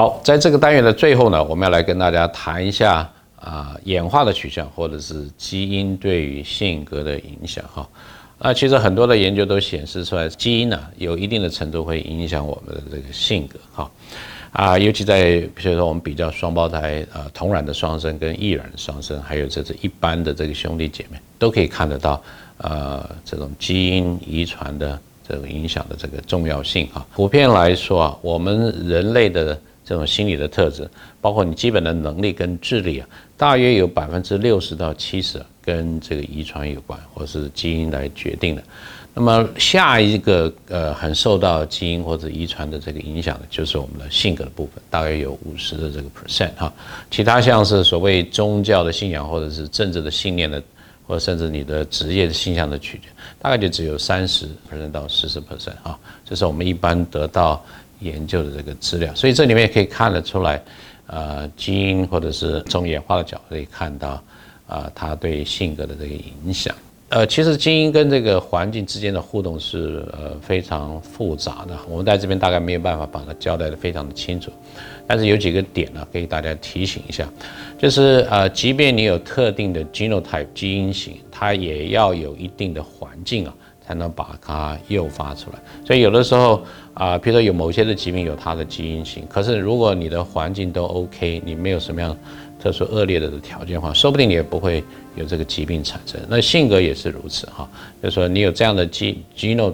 好，在这个单元的最后呢，我们要来跟大家谈一下啊演化的取向，或者是基因对于性格的影响哈。那其实很多的研究都显示出来，基因呢有一定的程度会影响我们的这个性格哈。啊，尤其在比如说我们比较双胞胎啊同卵的双生跟异卵双生，还有这是一般的这个兄弟姐妹，都可以看得到呃这种基因遗传的这个影响的这个重要性哈。普遍来说啊，我们人类的这种心理的特质，包括你基本的能力跟智力啊，大约有百分之六十到七十跟这个遗传有关，或是基因来决定的。那么下一个呃，很受到基因或者遗传的这个影响的，就是我们的性格的部分，大约有五十的这个 percent 哈。其他像是所谓宗教的信仰或者是政治的信念的，或者甚至你的职业的倾向的取决，大概就只有三十 percent 到四十 percent 哈。这是我们一般得到。研究的这个资料，所以这里面也可以看得出来，呃，基因或者是从演化的角度可以看到，啊，它对性格的这个影响。呃，其实基因跟这个环境之间的互动是呃非常复杂的，我们在这边大概没有办法把它交代的非常的清楚，但是有几个点呢，给大家提醒一下，就是呃，即便你有特定的 genotype 基因型，它也要有一定的环境啊。才能把它诱发出来，所以有的时候啊，比如说有某些的疾病有它的基因型，可是如果你的环境都 OK，你没有什么样特殊恶劣的条件的话，说不定你也不会有这个疾病产生。那性格也是如此哈，就是说你有这样的基因型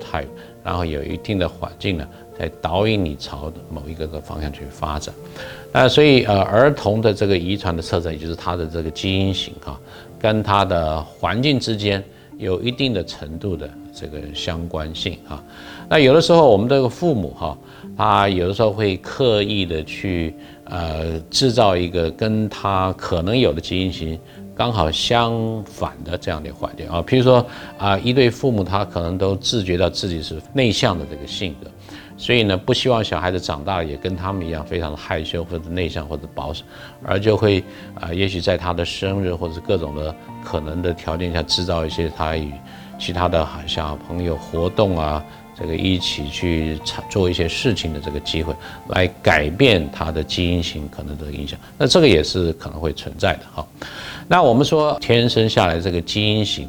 然后有一定的环境呢，在导引你朝某一个个方向去发展。那所以呃，儿童的这个遗传的特征，也就是他的这个基因型哈，跟他的环境之间有一定的程度的。这个相关性啊，那有的时候我们这个父母哈，他有的时候会刻意的去呃制造一个跟他可能有的基因型刚好相反的这样的环境啊，比如说啊一对父母他可能都自觉到自己是内向的这个性格，所以呢不希望小孩子长大也跟他们一样非常的害羞或者内向或者保守，而就会啊也许在他的生日或者各种的可能的条件下制造一些他与其他的小朋友活动啊，这个一起去做一些事情的这个机会，来改变他的基因型可能的影响，那这个也是可能会存在的哈。那我们说天生下来这个基因型，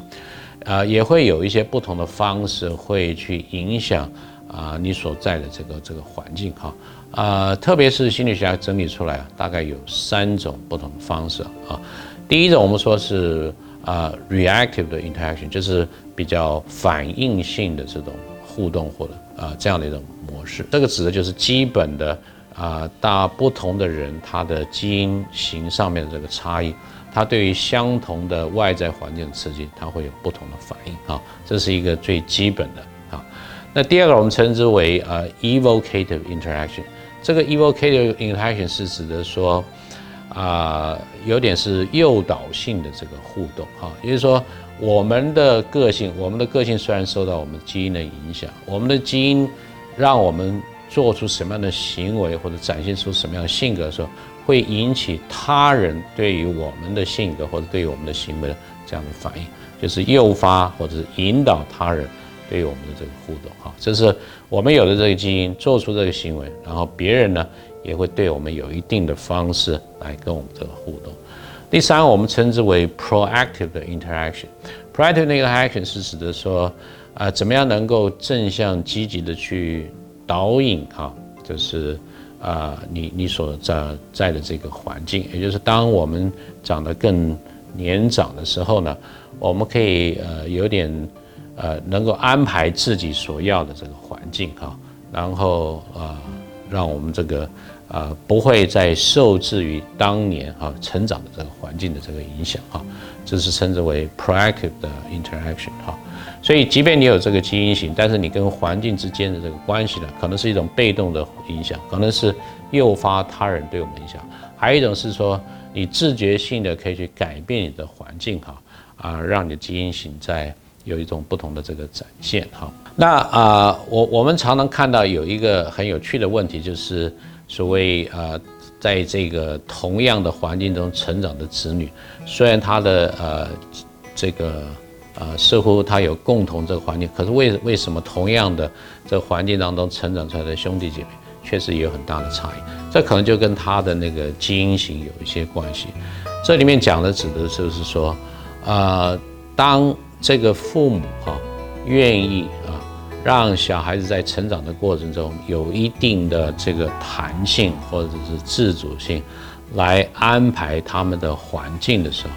啊，也会有一些不同的方式会去影响啊你所在的这个这个环境哈。啊，特别是心理学家整理出来啊，大概有三种不同的方式啊。第一种我们说是。啊，reactive 的 interaction 就是比较反应性的这种互动或者啊这样的一种模式。这个指的就是基本的啊，大不同的人他的基因型上面的这个差异，他对于相同的外在环境刺激，他会有不同的反应啊。这是一个最基本的。那第二个我们称之为呃 evocative interaction。这个 evocative interaction 是指的说。啊，有点是诱导性的这个互动哈，也就是说，我们的个性，我们的个性虽然受到我们基因的影响，我们的基因让我们做出什么样的行为或者展现出什么样的性格的时候，会引起他人对于我们的性格或者对于我们的行为的这样的反应，就是诱发或者是引导他人对于我们的这个互动哈，这是我们有的这个基因做出这个行为，然后别人呢？也会对我们有一定的方式来跟我们这个互动。第三，我们称之为 proactive 的 interaction。proactive 那个 action 是指的说，啊，怎么样能够正向积极的去导引哈，就是啊，你你所在在的这个环境，也就是当我们长得更年长的时候呢，我们可以呃有点呃能够安排自己所要的这个环境哈，然后啊。让我们这个啊不会再受制于当年哈成长的这个环境的这个影响哈，这是称之为 proactive 的 interaction 哈。所以即便你有这个基因型，但是你跟环境之间的这个关系呢，可能是一种被动的影响，可能是诱发他人对我们影响；还有一种是说你自觉性的可以去改变你的环境哈啊，让你的基因型在。有一种不同的这个展现哈，那啊，我我们常常看到有一个很有趣的问题，就是所谓啊，在这个同样的环境中成长的子女，虽然他的呃这个呃似乎他有共同这个环境，可是为为什么同样的这个环境当中成长出来的兄弟姐妹确实也有很大的差异。这可能就跟他的那个基因型有一些关系。这里面讲的指的就是说，呃，当这个父母哈愿意啊，让小孩子在成长的过程中有一定的这个弹性或者是自主性，来安排他们的环境的时候，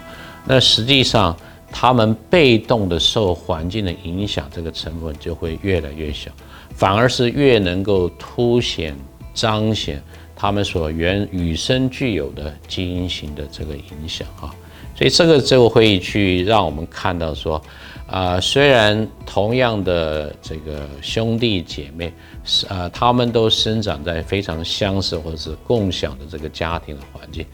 那实际上他们被动的受环境的影响，这个成分就会越来越小，反而是越能够凸显彰显。他们所原与生俱有的基因型的这个影响啊，所以这个就会去让我们看到说，啊，虽然同样的这个兄弟姐妹是啊，他们都生长在非常相似或者是共享的这个家庭的环境，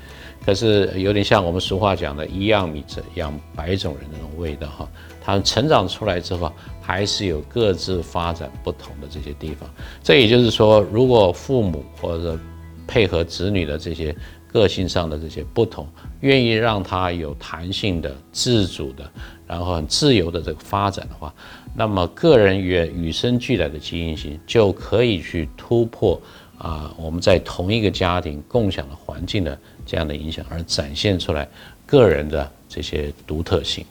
可是有点像我们俗话讲的一样米养百种人那种味道哈，他们成长出来之后还是有各自发展不同的这些地方。这也就是说，如果父母或者配合子女的这些个性上的这些不同，愿意让他有弹性的、自主的，然后很自由的这个发展的话，那么个人与与生俱来的基因型就可以去突破啊，我们在同一个家庭共享的环境的这样的影响，而展现出来个人的这些独特性。